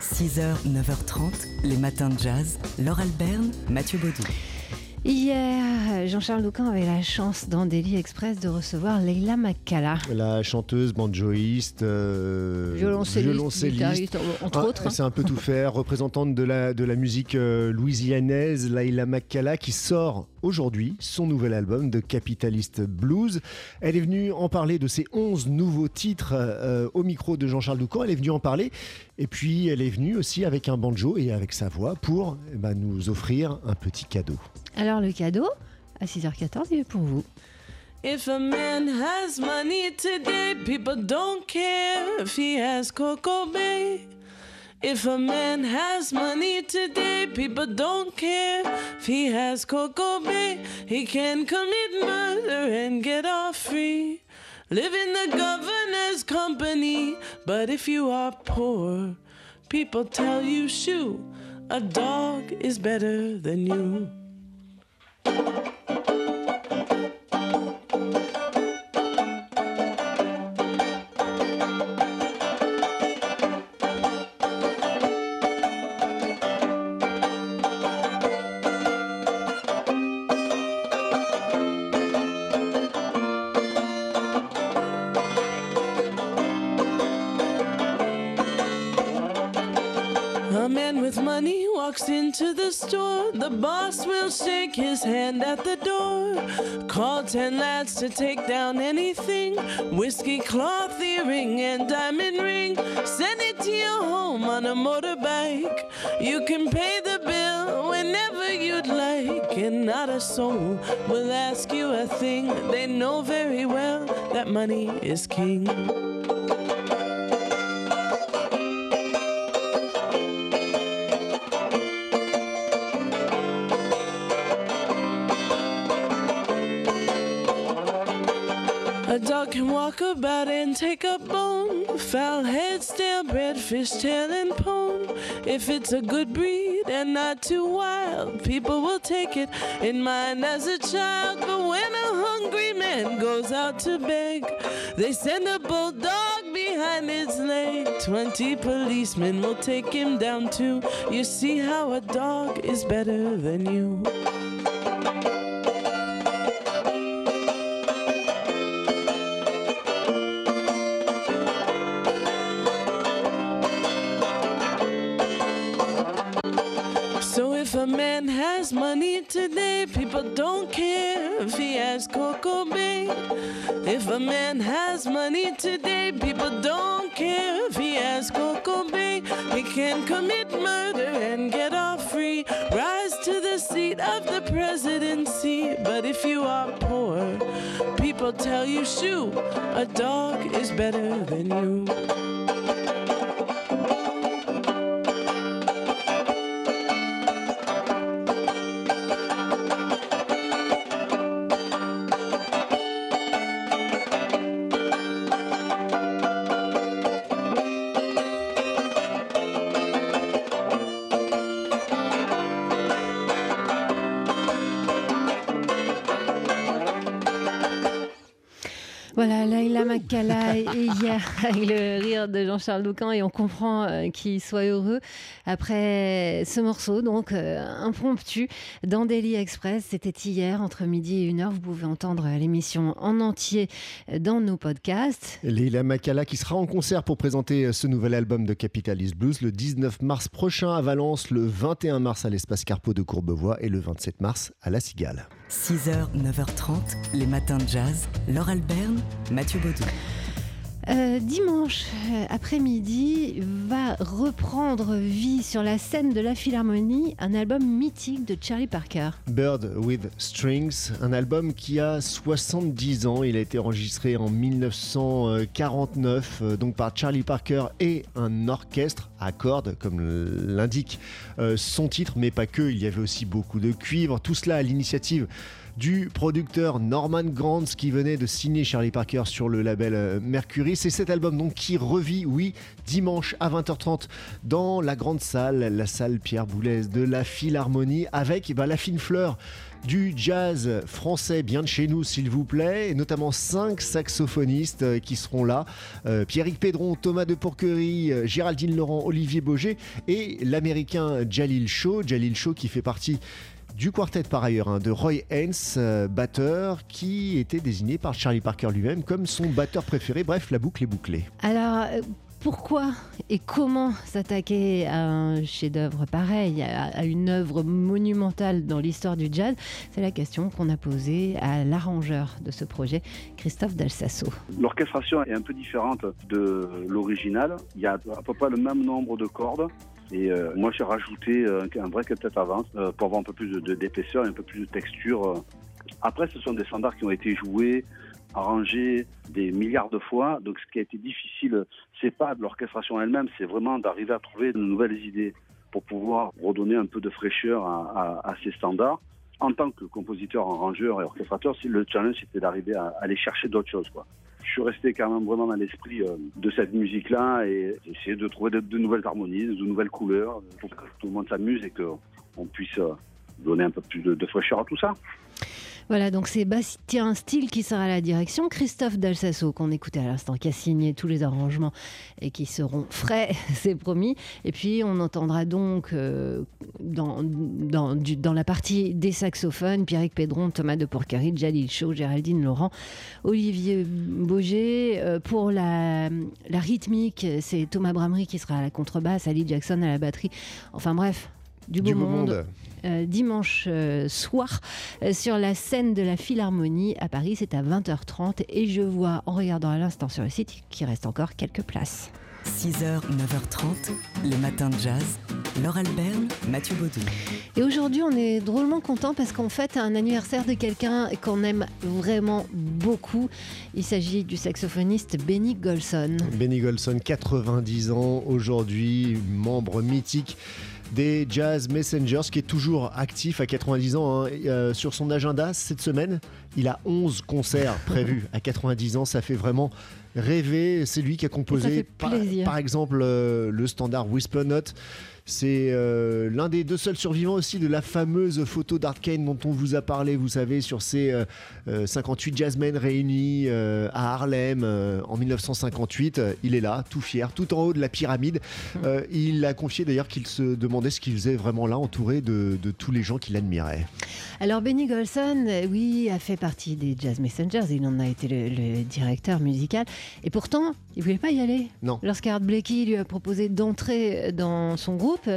6h, 9h30, les matins de jazz. Laure Alberne, Mathieu Baudou. Hier, Jean-Charles Doucan avait la chance dans Daily Express de recevoir Leila Makala. La chanteuse, banjoïste, euh, violoncelliste, entre Ah, autres. hein. C'est un peu tout faire. Représentante de la, de la musique euh, louisianaise, Laila Makala, qui sort aujourd'hui son nouvel album de Capitalist Blues. Elle est venue en parler de ses 11 nouveaux titres euh, au micro de Jean-Charles Doucan. Elle est venue en parler. Et puis, elle est venue aussi avec un banjo et avec sa voix pour eh ben, nous offrir un petit cadeau. Alors le cadeau, à 6h14, il est pour vous. If a man has money today, people don't care if he has Coco Bay. If a man has money today, people don't care if he has Coco Bay. He can commit murder and get off free. Live in the governor's company, but if you are poor, people tell you, shoo, a dog is better than you. Walks into the store. The boss will shake his hand at the door. Call ten lads to take down anything whiskey, cloth, earring, and diamond ring. Send it to your home on a motorbike. You can pay the bill whenever you'd like, and not a soul will ask you a thing. They know very well that money is king. Walk about and take a bone. Fowl head, stale bread, fish tail, and pone. If it's a good breed and not too wild, people will take it in mind as a child. But when a hungry man goes out to beg, they send a bulldog behind its leg. Twenty policemen will take him down too. You see how a dog is better than you. A man has money today, people don't care if he has Coco Bay. If a man has money today, people don't care if he has Coco Bay. He can commit murder and get off free, rise to the seat of the presidency. But if you are poor, people tell you, shoo, a dog is better than you. Laila Makala hier avec le rire de Jean-Charles Doucan et on comprend euh, qu'il soit heureux après ce morceau, donc euh, impromptu dans Daily Express. C'était hier entre midi et une heure. Vous pouvez entendre l'émission en entier dans nos podcasts. Leila Makala qui sera en concert pour présenter ce nouvel album de Capitalist Blues le 19 mars prochain à Valence, le 21 mars à l'espace Carpeau de Courbevoie et le 27 mars à La Cigale. 6h, 9h30, les matins de jazz. Laure Alberne, Mathieu Baudou. Euh, dimanche euh, après-midi va reprendre vie sur la scène de la Philharmonie un album mythique de Charlie Parker. Bird with Strings, un album qui a 70 ans. Il a été enregistré en 1949 euh, donc par Charlie Parker et un orchestre à cordes, comme l'indique son titre, mais pas que. Il y avait aussi beaucoup de cuivre. Tout cela à l'initiative du producteur Norman Granz qui venait de signer Charlie Parker sur le label euh, Mercury. C'est cet album donc qui revit, oui, dimanche à 20h30 dans la grande salle, la salle Pierre Boulez de la Philharmonie avec bah, la fine fleur du jazz français bien de chez nous s'il vous plaît, et notamment cinq saxophonistes euh, qui seront là. Euh, Pierrick Pédron, Thomas de Pourquerie, euh, Géraldine Laurent, Olivier Boger et l'américain Jalil Shaw. Jalil Shaw qui fait partie du quartet par ailleurs hein, de Roy Haynes, euh, batteur, qui était désigné par Charlie Parker lui-même comme son batteur préféré. Bref, la boucle est bouclée. Alors, euh, pourquoi et comment s'attaquer à un chef-d'œuvre pareil, à, à une œuvre monumentale dans l'histoire du jazz? C'est la question qu'on a posée à l'arrangeur de ce projet, Christophe Dalsasso. L'orchestration est un peu différente de l'original. Il y a à peu près le même nombre de cordes. Et euh, moi, j'ai rajouté euh, un vrai quintet avance euh, pour avoir un peu plus de- de- d'épaisseur et un peu plus de texture. Après, ce sont des standards qui ont été joués, arrangés des milliards de fois. Donc, ce qui a été difficile, c'est pas de l'orchestration elle-même, c'est vraiment d'arriver à trouver de nouvelles idées pour pouvoir redonner un peu de fraîcheur à, ces standards. En tant que compositeur, arrangeur et orchestrateur, le challenge, c'était d'arriver à, à aller chercher d'autres choses. Quoi. Je suis resté quand même vraiment dans l'esprit euh, de cette musique-là et essayer de trouver de, nouvelles harmonies, de nouvelles couleurs pour que tout le monde s'amuse et qu'on puisse euh, donner un peu plus de fraîcheur à tout ça. Voilà, donc c'est Bastien Steele qui sera à la direction, Christophe Dalsasso qu'on écoutait à l'instant, qui a signé tous les arrangements et qui seront frais, c'est promis. Et puis on entendra donc euh, dans, la partie des saxophones, Pierrick Pédron, Thomas de Porcari, Jalil Shaw, Géraldine Laurent, Olivier Boger. Euh, pour la, la rythmique, c'est Thomas Bramery qui sera à la contrebasse, Ali Jackson à la batterie. Enfin bref, du beau, du beau monde monde. euh, dimanche euh, soir euh, sur la scène de la Philharmonie à Paris. C'est à 20h30 et je vois en regardant à l'instant sur le site qu'il reste encore quelques places. 6h, 9h30, les matins de jazz. Laure Alberne, Mathieu Baudou. Et aujourd'hui, on est drôlement content parce qu'en fait, un anniversaire de quelqu'un qu'on aime vraiment beaucoup. Il s'agit du saxophoniste Benny Golson. Benny Golson, 90 ans aujourd'hui, membre mythique des Jazz Messengers, qui est toujours actif à 90 ans. hein. Euh, sur son agenda, cette semaine, il a 11 concerts prévus à 90 ans. Ça fait vraiment rêver. C'est lui qui a composé, par, exemple, euh, le standard Whisper Note. C'est euh, l'un des deux seuls survivants aussi de la fameuse photo d'Art Kane dont on vous a parlé, vous savez, sur ces euh, euh, 58 jazzmen réunis euh, à Harlem en 1958. Euh, Il est là, tout fier, tout en haut de la pyramide. Il a confié d'ailleurs qu'il se demandait ce qu'il faisait vraiment là, entouré de, de tous les gens qui l'admiraient. Alors Benny Golson, oui, a fait partie des Jazz Messengers. Il en a été le, le directeur musical. Et pourtant, il voulait pas y aller. Non. Lorsqu'Art Blakey lui a proposé d'entrer dans son groupe,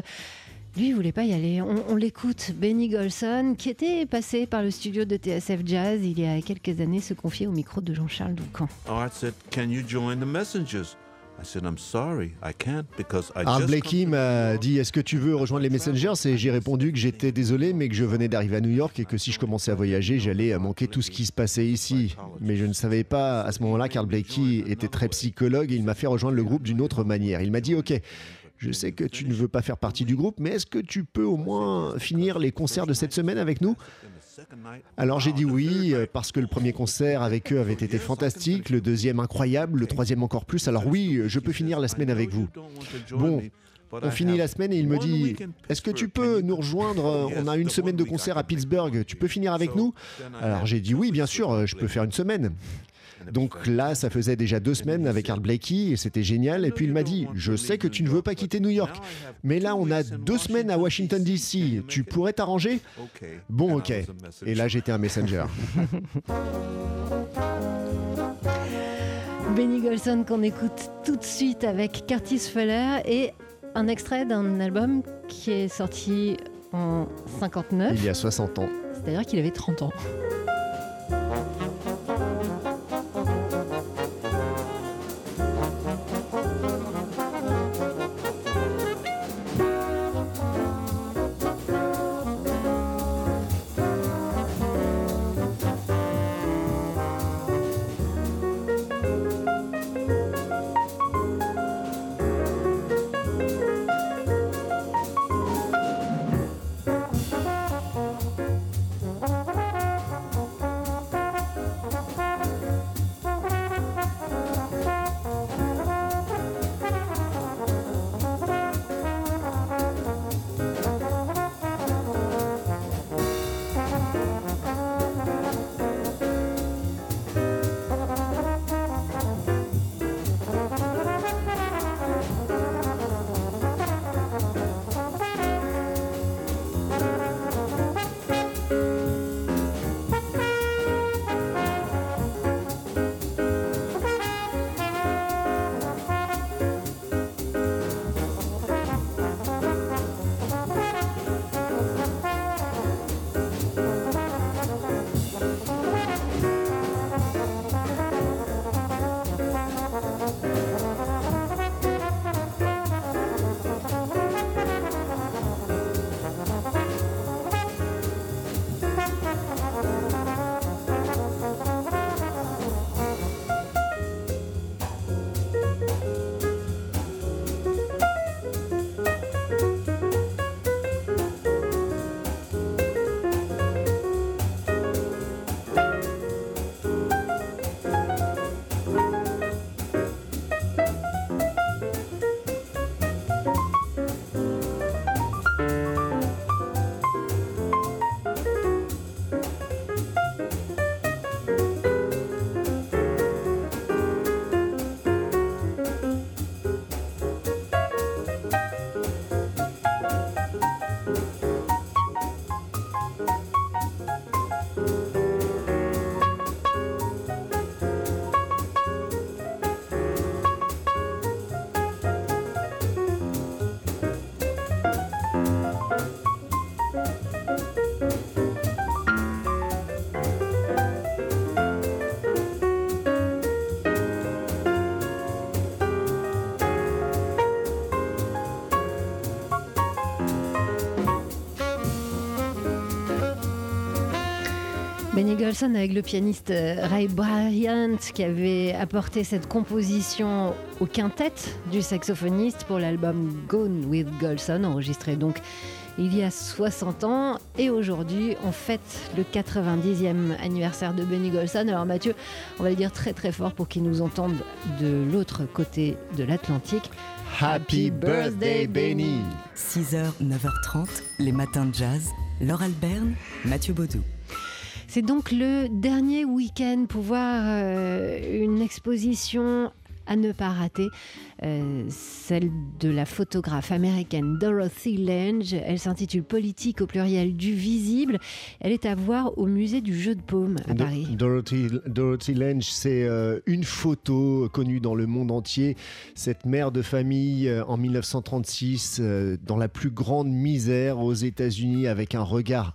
lui, il voulait pas y aller. On, on l'écoute, Benny Golson, qui était passé par le studio de TSF Jazz il y a quelques années, se confier au micro de Jean-Charles Doucan. Art said, Can you join the messengers? Just Blakey m'a dit Est-ce que tu veux rejoindre les Messengers? Et j'ai répondu que j'étais désolé, mais que je venais d'arriver à New York et que si je commençais à voyager, j'allais manquer tout ce qui se passait ici. Mais je ne savais pas à ce moment-là qu'Art Blakey était très psychologue et il m'a fait rejoindre le groupe d'une autre manière. Il m'a dit Ok. Je sais que tu ne veux pas faire partie du groupe, mais est-ce que tu peux au moins finir les concerts de cette semaine avec nous? Alors j'ai dit oui, euh, parce que le premier concert avec eux avait été fantastique, le deuxième incroyable, le troisième encore plus. Alors oui, je peux finir la semaine avec vous. Bon, On finit la semaine et il me dit Est-ce que tu peux nous rejoindre? On a une semaine de concert à Pittsburgh. Tu peux finir avec nous? Alors j'ai dit Oui, bien sûr, euh, je peux faire une semaine. Donc là, ça faisait déjà deux semaines avec Art Blakey et c'était génial. Et puis il m'a dit Je sais que tu ne veux pas quitter New York, mais là on a deux semaines à Washington DC. Tu pourrais t'arranger? Bon, ok. Et là j'étais un messenger. Benny Golson qu'on écoute tout de suite avec Curtis Fuller et un extrait d'un album qui est sorti en 59, Il y a 60 ans. c'est-à-dire qu'il avait 30 ans. Avec le pianiste euh, Ray Bryant qui avait apporté cette composition au quintet du saxophoniste pour l'album Gone with Golson, enregistré donc il y a 60 ans. Et aujourd'hui, on fête le 90e anniversaire de Benny Golson. Alors Mathieu, on va le dire très très fort pour qu'ils nous entendent de l'autre côté de l'Atlantique. Happy birthday Benny 6h, 9h30, les matins de jazz. Laure Alberne, Mathieu Baudou. C'est donc le dernier week-end pour voir euh, une exposition à ne pas rater, euh, celle de la photographe américaine Dorothy Lange. Elle s'intitule Politique au pluriel du visible. Elle est à voir au musée du jeu de paume à Do- Paris. Dorothy, Dorothy Lange, c'est euh, une photo connue dans le monde entier. Cette mère de famille euh, en 1936, euh, dans la plus grande misère aux États-Unis, avec un regard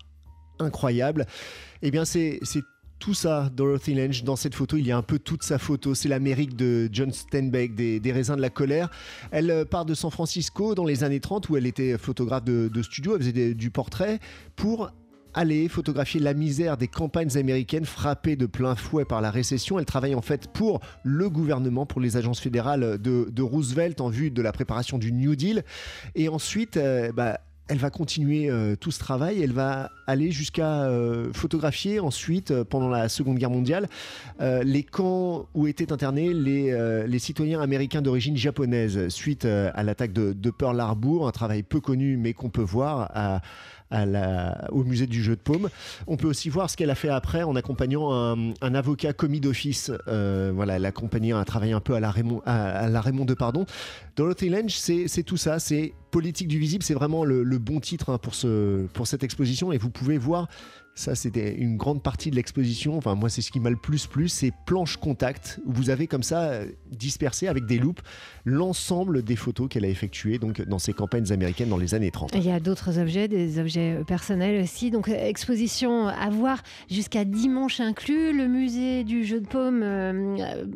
incroyable. Eh bien, c'est tout ça, Dorothy Lange. Dans cette photo, il y a un peu toute sa photo. C'est l'Amérique de John Steinbeck, des, raisins de la colère. Elle euh, part de San Francisco dans les années 30, où elle était photographe de, studio. Elle faisait du portrait pour aller photographier la misère des campagnes américaines frappées de plein fouet par la récession. Elle travaille en fait pour le gouvernement, pour les agences fédérales de, de Roosevelt en vue de la préparation du New Deal. Et ensuite, euh, bah, elle va continuer euh, tout ce travail. Elle va aller jusqu'à euh, photographier ensuite, euh, pendant la Seconde Guerre mondiale, les camps où étaient internés les, citoyens américains d'origine japonaise suite à l'attaque de, Pearl Harbor, un travail peu connu mais qu'on peut voir au musée du jeu de paume. On peut aussi voir ce qu'elle a fait après en accompagnant un, avocat commis d'office. Voilà, elle a accompagné un travail un peu à la Raymond, à, à la. Dorothy Lange, c'est tout ça, c'est politique du visible, c'est vraiment le, bon titre hein, pour, ce, pour cette exposition et vous pouvez voir. Ça, c'était une grande partie de l'exposition. Enfin, moi, c'est ce qui m'a le plus plu, c'est planches contact où vous avez comme ça euh, dispersé avec des loupes l'ensemble des photos qu'elle a effectuées donc dans ces campagnes américaines dans les années 30. Il y a d'autres objets, des objets euh, personnels aussi. Donc, euh, exposition à voir jusqu'à dimanche inclus. Le musée du jeu de paume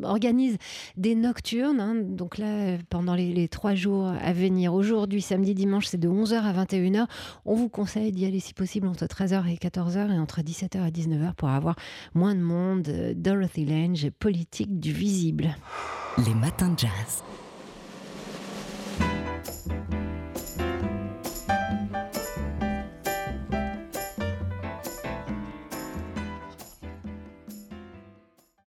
organise des nocturnes. hein. Donc là, pendant les, les trois jours à venir, aujourd'hui, samedi, dimanche, c'est de 11h à 21h. On vous conseille d'y aller si possible entre 13h et 14h et entre 17h et 19h pour avoir moins de monde. Dorothy Lange, politique du visible. Les matins de jazz.